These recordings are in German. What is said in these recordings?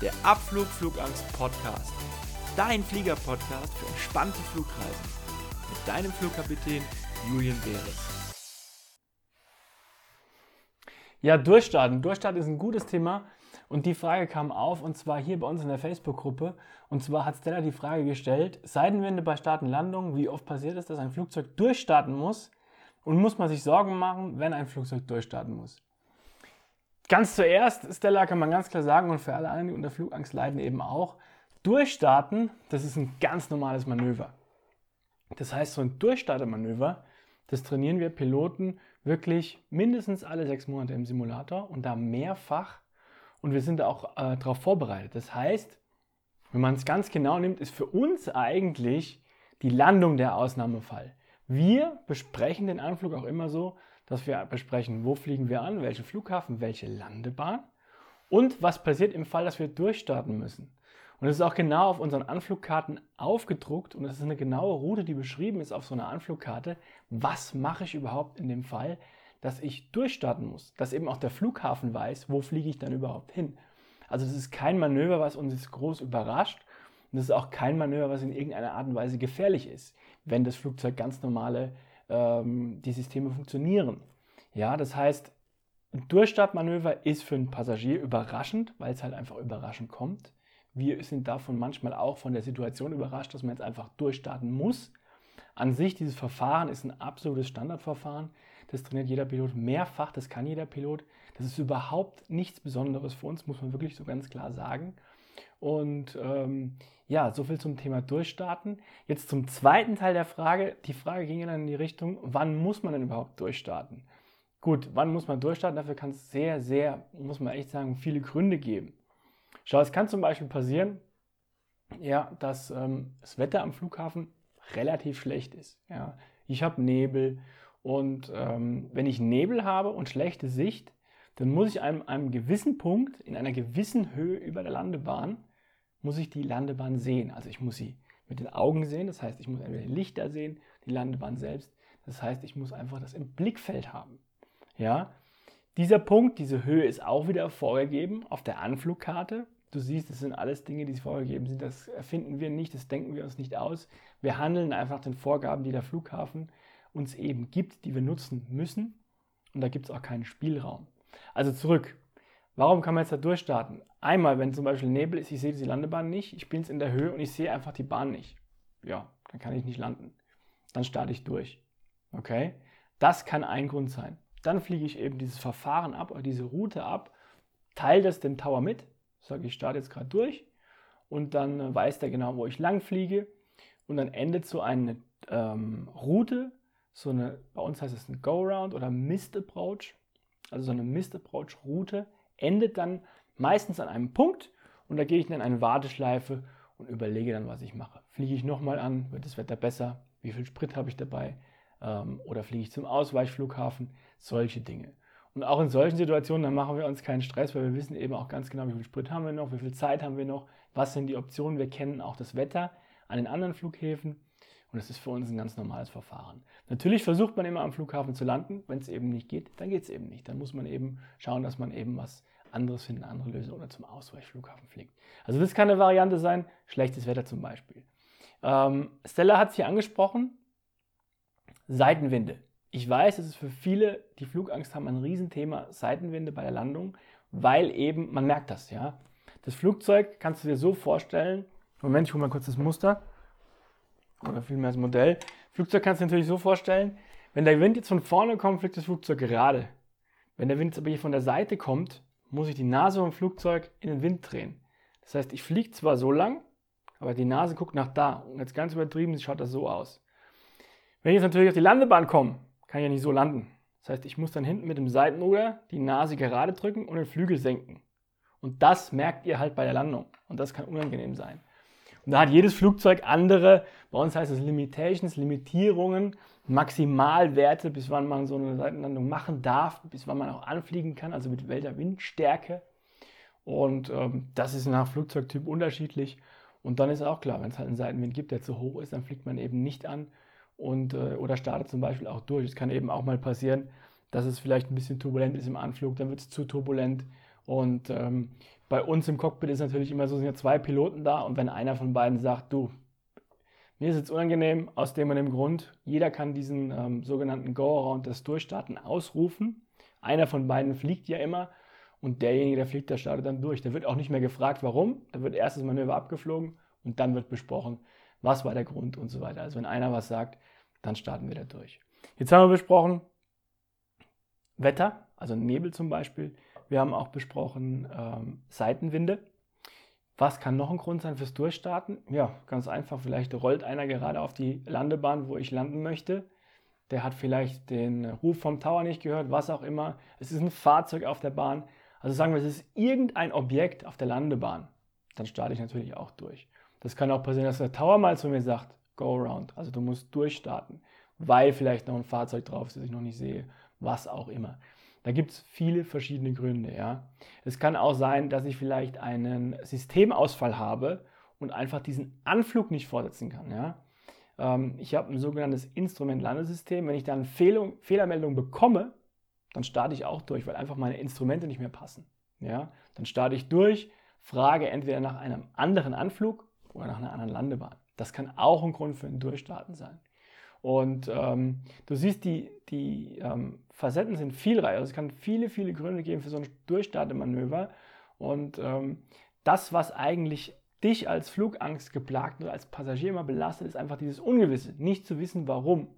der Abflug Flugangst Podcast. Dein Flieger-Podcast für entspannte Flugreisen. Mit deinem Flugkapitän Julian Beres. Ja, Durchstarten. Durchstarten ist ein gutes Thema. Und die Frage kam auf, und zwar hier bei uns in der Facebook-Gruppe. Und zwar hat Stella die Frage gestellt: Seitenwinde bei Start und Landung. Wie oft passiert es, dass ein Flugzeug durchstarten muss? Und muss man sich Sorgen machen, wenn ein Flugzeug durchstarten muss? Ganz zuerst, Stella, kann man ganz klar sagen, und für alle anderen, die unter Flugangst leiden, eben auch, Durchstarten, das ist ein ganz normales Manöver. Das heißt, so ein Durchstartermanöver, das trainieren wir Piloten wirklich mindestens alle sechs Monate im Simulator und da mehrfach. Und wir sind da auch äh, darauf vorbereitet. Das heißt, wenn man es ganz genau nimmt, ist für uns eigentlich die Landung der Ausnahmefall. Wir besprechen den Anflug auch immer so, dass wir besprechen, wo fliegen wir an, welchen Flughafen, welche Landebahn und was passiert im Fall, dass wir durchstarten müssen. Und das ist auch genau auf unseren Anflugkarten aufgedruckt und das ist eine genaue Route, die beschrieben ist auf so einer Anflugkarte. Was mache ich überhaupt in dem Fall, dass ich durchstarten muss? Dass eben auch der Flughafen weiß, wo fliege ich dann überhaupt hin. Also das ist kein Manöver, was uns jetzt groß überrascht und das ist auch kein Manöver, was in irgendeiner Art und Weise gefährlich ist, wenn das Flugzeug ganz normale ähm, die Systeme funktionieren. Ja, das heißt, ein Durchstartmanöver ist für einen Passagier überraschend, weil es halt einfach überraschend kommt. Wir sind davon manchmal auch von der Situation überrascht, dass man jetzt einfach durchstarten muss. An sich, dieses Verfahren ist ein absolutes Standardverfahren. Das trainiert jeder Pilot mehrfach, das kann jeder Pilot. Das ist überhaupt nichts Besonderes für uns, muss man wirklich so ganz klar sagen. Und ähm, ja, soviel zum Thema Durchstarten. Jetzt zum zweiten Teil der Frage. Die Frage ging dann in die Richtung, wann muss man denn überhaupt durchstarten? Gut, wann muss man durchstarten? Dafür kann es sehr, sehr, muss man echt sagen, viele Gründe geben. Schau, es kann zum Beispiel passieren, ja, dass ähm, das Wetter am Flughafen relativ schlecht ist. Ja. Ich habe Nebel und ähm, wenn ich Nebel habe und schlechte Sicht, dann muss ich an einem, einem gewissen Punkt, in einer gewissen Höhe über der Landebahn, muss ich die Landebahn sehen. Also ich muss sie mit den Augen sehen, das heißt, ich muss entweder die Lichter sehen, die Landebahn selbst. Das heißt, ich muss einfach das im Blickfeld haben. Ja? Dieser Punkt, diese Höhe ist auch wieder vorgegeben auf der Anflugkarte. Du siehst, das sind alles Dinge, die vorgegeben sind. Das erfinden wir nicht, das denken wir uns nicht aus. Wir handeln einfach den Vorgaben, die der Flughafen uns eben gibt, die wir nutzen müssen. Und da gibt es auch keinen Spielraum. Also zurück. Warum kann man jetzt da durchstarten? Einmal, wenn zum Beispiel Nebel ist, ich sehe diese Landebahn nicht, ich bin jetzt in der Höhe und ich sehe einfach die Bahn nicht. Ja, dann kann ich nicht landen. Dann starte ich durch. Okay? Das kann ein Grund sein. Dann fliege ich eben dieses Verfahren ab oder diese Route ab, teile das dem Tower mit, sage ich starte jetzt gerade durch und dann äh, weiß der genau, wo ich lang fliege und dann endet so eine ähm, Route, so eine, bei uns heißt es ein Go-Round oder Missed Approach, also so eine Missed Approach Route, endet dann meistens an einem Punkt und da gehe ich dann in eine Warteschleife und überlege dann, was ich mache. Fliege ich nochmal an, wird das Wetter besser, wie viel Sprit habe ich dabei ähm, oder fliege ich zum Ausweichflughafen, solche Dinge. Und auch in solchen Situationen, dann machen wir uns keinen Stress, weil wir wissen eben auch ganz genau, wie viel Sprit haben wir noch, wie viel Zeit haben wir noch, was sind die Optionen. Wir kennen auch das Wetter an den anderen Flughäfen und das ist für uns ein ganz normales Verfahren. Natürlich versucht man immer am Flughafen zu landen. Wenn es eben nicht geht, dann geht es eben nicht. Dann muss man eben schauen, dass man eben was anderes findet, eine andere Lösung oder zum Ausweichflughafen fliegt. Also das kann eine Variante sein, schlechtes Wetter zum Beispiel. Ähm, Stella hat es hier angesprochen, Seitenwinde. Ich weiß, es ist für viele, die Flugangst haben, ein Riesenthema, Seitenwinde bei der Landung, weil eben, man merkt das, ja. Das Flugzeug kannst du dir so vorstellen, Moment, ich hole mal kurz das Muster oder vielmehr das Modell. Flugzeug kannst du dir natürlich so vorstellen, wenn der Wind jetzt von vorne kommt, fliegt das Flugzeug gerade. Wenn der Wind jetzt aber hier von der Seite kommt, muss ich die Nase vom Flugzeug in den Wind drehen. Das heißt, ich fliege zwar so lang, aber die Nase guckt nach da. Und jetzt ganz übertrieben schaut das so aus. Wenn ich jetzt natürlich auf die Landebahn komme, kann ich ja nicht so landen. Das heißt, ich muss dann hinten mit dem Seitenruder die Nase gerade drücken und den Flügel senken. Und das merkt ihr halt bei der Landung. Und das kann unangenehm sein. Und da hat jedes Flugzeug andere, bei uns heißt es Limitations, Limitierungen, Maximalwerte, bis wann man so eine Seitenlandung machen darf, bis wann man auch anfliegen kann, also mit welcher Windstärke. Und ähm, das ist nach Flugzeugtyp unterschiedlich. Und dann ist auch klar, wenn es halt einen Seitenwind gibt, der zu hoch ist, dann fliegt man eben nicht an und, äh, oder startet zum Beispiel auch durch. Es kann eben auch mal passieren, dass es vielleicht ein bisschen turbulent ist im Anflug, dann wird es zu turbulent Und ähm, bei uns im Cockpit ist natürlich immer so, sind ja zwei Piloten da und wenn einer von beiden sagt, du, mir ist jetzt unangenehm, aus dem und dem Grund, jeder kann diesen ähm, sogenannten Go-Around des Durchstarten ausrufen. Einer von beiden fliegt ja immer und derjenige, der fliegt, der startet dann durch. Da wird auch nicht mehr gefragt, warum. Da wird erst das Manöver abgeflogen und dann wird besprochen, was war der Grund und so weiter. Also wenn einer was sagt, dann starten wir da durch. Jetzt haben wir besprochen Wetter, also Nebel zum Beispiel. Wir haben auch besprochen ähm, Seitenwinde. Was kann noch ein Grund sein fürs Durchstarten? Ja, ganz einfach. Vielleicht rollt einer gerade auf die Landebahn, wo ich landen möchte. Der hat vielleicht den Ruf vom Tower nicht gehört, was auch immer. Es ist ein Fahrzeug auf der Bahn. Also sagen wir, es ist irgendein Objekt auf der Landebahn. Dann starte ich natürlich auch durch. Das kann auch passieren, dass der Tower mal zu mir sagt, go around. Also du musst durchstarten, weil vielleicht noch ein Fahrzeug drauf ist, das ich noch nicht sehe, was auch immer. Da gibt es viele verschiedene Gründe. Ja. Es kann auch sein, dass ich vielleicht einen Systemausfall habe und einfach diesen Anflug nicht fortsetzen kann. Ja. Ähm, ich habe ein sogenanntes Instrument-Landesystem. Wenn ich dann Fehl Fehlermeldung bekomme, dann starte ich auch durch, weil einfach meine Instrumente nicht mehr passen. Ja. Dann starte ich durch, frage entweder nach einem anderen Anflug oder nach einer anderen Landebahn. Das kann auch ein Grund für ein Durchstarten sein. Und ähm, du siehst, die, die ähm, Facetten sind vielreich. Also es kann viele, viele Gründe geben für so ein Durchstartemanöver. Und ähm, das, was eigentlich dich als Flugangst geplagt oder als Passagier immer belastet, ist einfach dieses Ungewisse, nicht zu wissen, warum.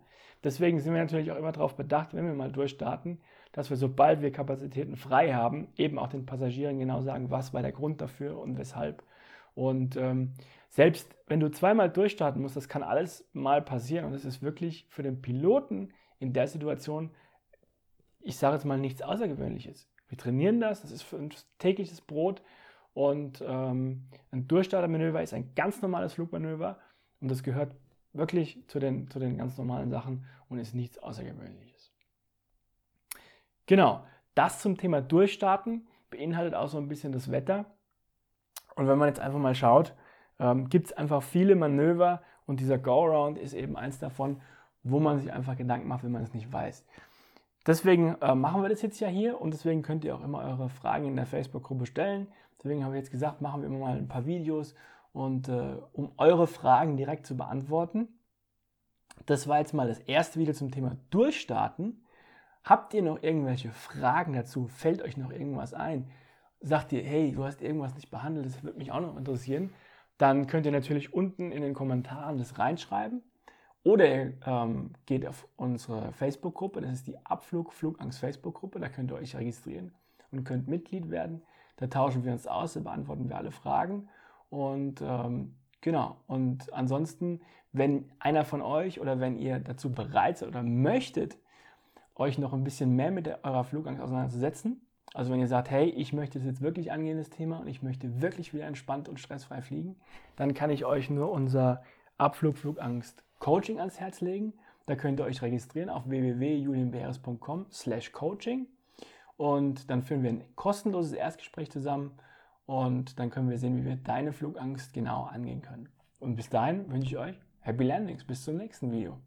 Deswegen sind wir natürlich auch immer darauf bedacht, wenn wir mal durchstarten, dass wir, sobald wir Kapazitäten frei haben, eben auch den Passagieren genau sagen, was war der Grund dafür und weshalb. Und ähm, selbst wenn du zweimal durchstarten musst, das kann alles mal passieren und es ist wirklich für den Piloten in der Situation, ich sage jetzt mal, nichts Außergewöhnliches. Wir trainieren das, das ist für uns tägliches Brot und ähm, ein Durchstartermanöver ist ein ganz normales Flugmanöver und das gehört wirklich zu den, zu den ganz normalen Sachen und ist nichts Außergewöhnliches. Genau, das zum Thema Durchstarten beinhaltet auch so ein bisschen das Wetter. Und wenn man jetzt einfach mal schaut, ähm, gibt es einfach viele Manöver und dieser Go-Around ist eben eins davon, wo man sich einfach Gedanken macht, wenn man es nicht weiß. Deswegen äh, machen wir das jetzt ja hier und deswegen könnt ihr auch immer eure Fragen in der Facebook-Gruppe stellen. Deswegen habe ich jetzt gesagt, machen wir immer mal ein paar Videos und äh, um eure Fragen direkt zu beantworten. Das war jetzt mal das erste Video zum Thema Durchstarten. Habt ihr noch irgendwelche Fragen dazu? Fällt euch noch irgendwas ein? Sagt ihr, hey, du hast irgendwas nicht behandelt, das würde mich auch noch interessieren, dann könnt ihr natürlich unten in den Kommentaren das reinschreiben. Oder ihr ähm, geht auf unsere Facebook-Gruppe, das ist die Abflug Flugangst Facebook-Gruppe, da könnt ihr euch registrieren und könnt Mitglied werden. Da tauschen wir uns aus, da beantworten wir alle Fragen. Und ähm, genau, und ansonsten, wenn einer von euch oder wenn ihr dazu bereit seid oder möchtet, euch noch ein bisschen mehr mit eurer Flugangst auseinanderzusetzen, also wenn ihr sagt, hey, ich möchte es jetzt wirklich angehen, das Thema, und ich möchte wirklich wieder entspannt und stressfrei fliegen, dann kann ich euch nur unser Abflug Flugangst Coaching ans Herz legen. Da könnt ihr euch registrieren auf www.julienbeeres.com slash coaching und dann führen wir ein kostenloses Erstgespräch zusammen und dann können wir sehen, wie wir deine Flugangst genau angehen können. Und bis dahin wünsche ich euch Happy Landings. Bis zum nächsten Video.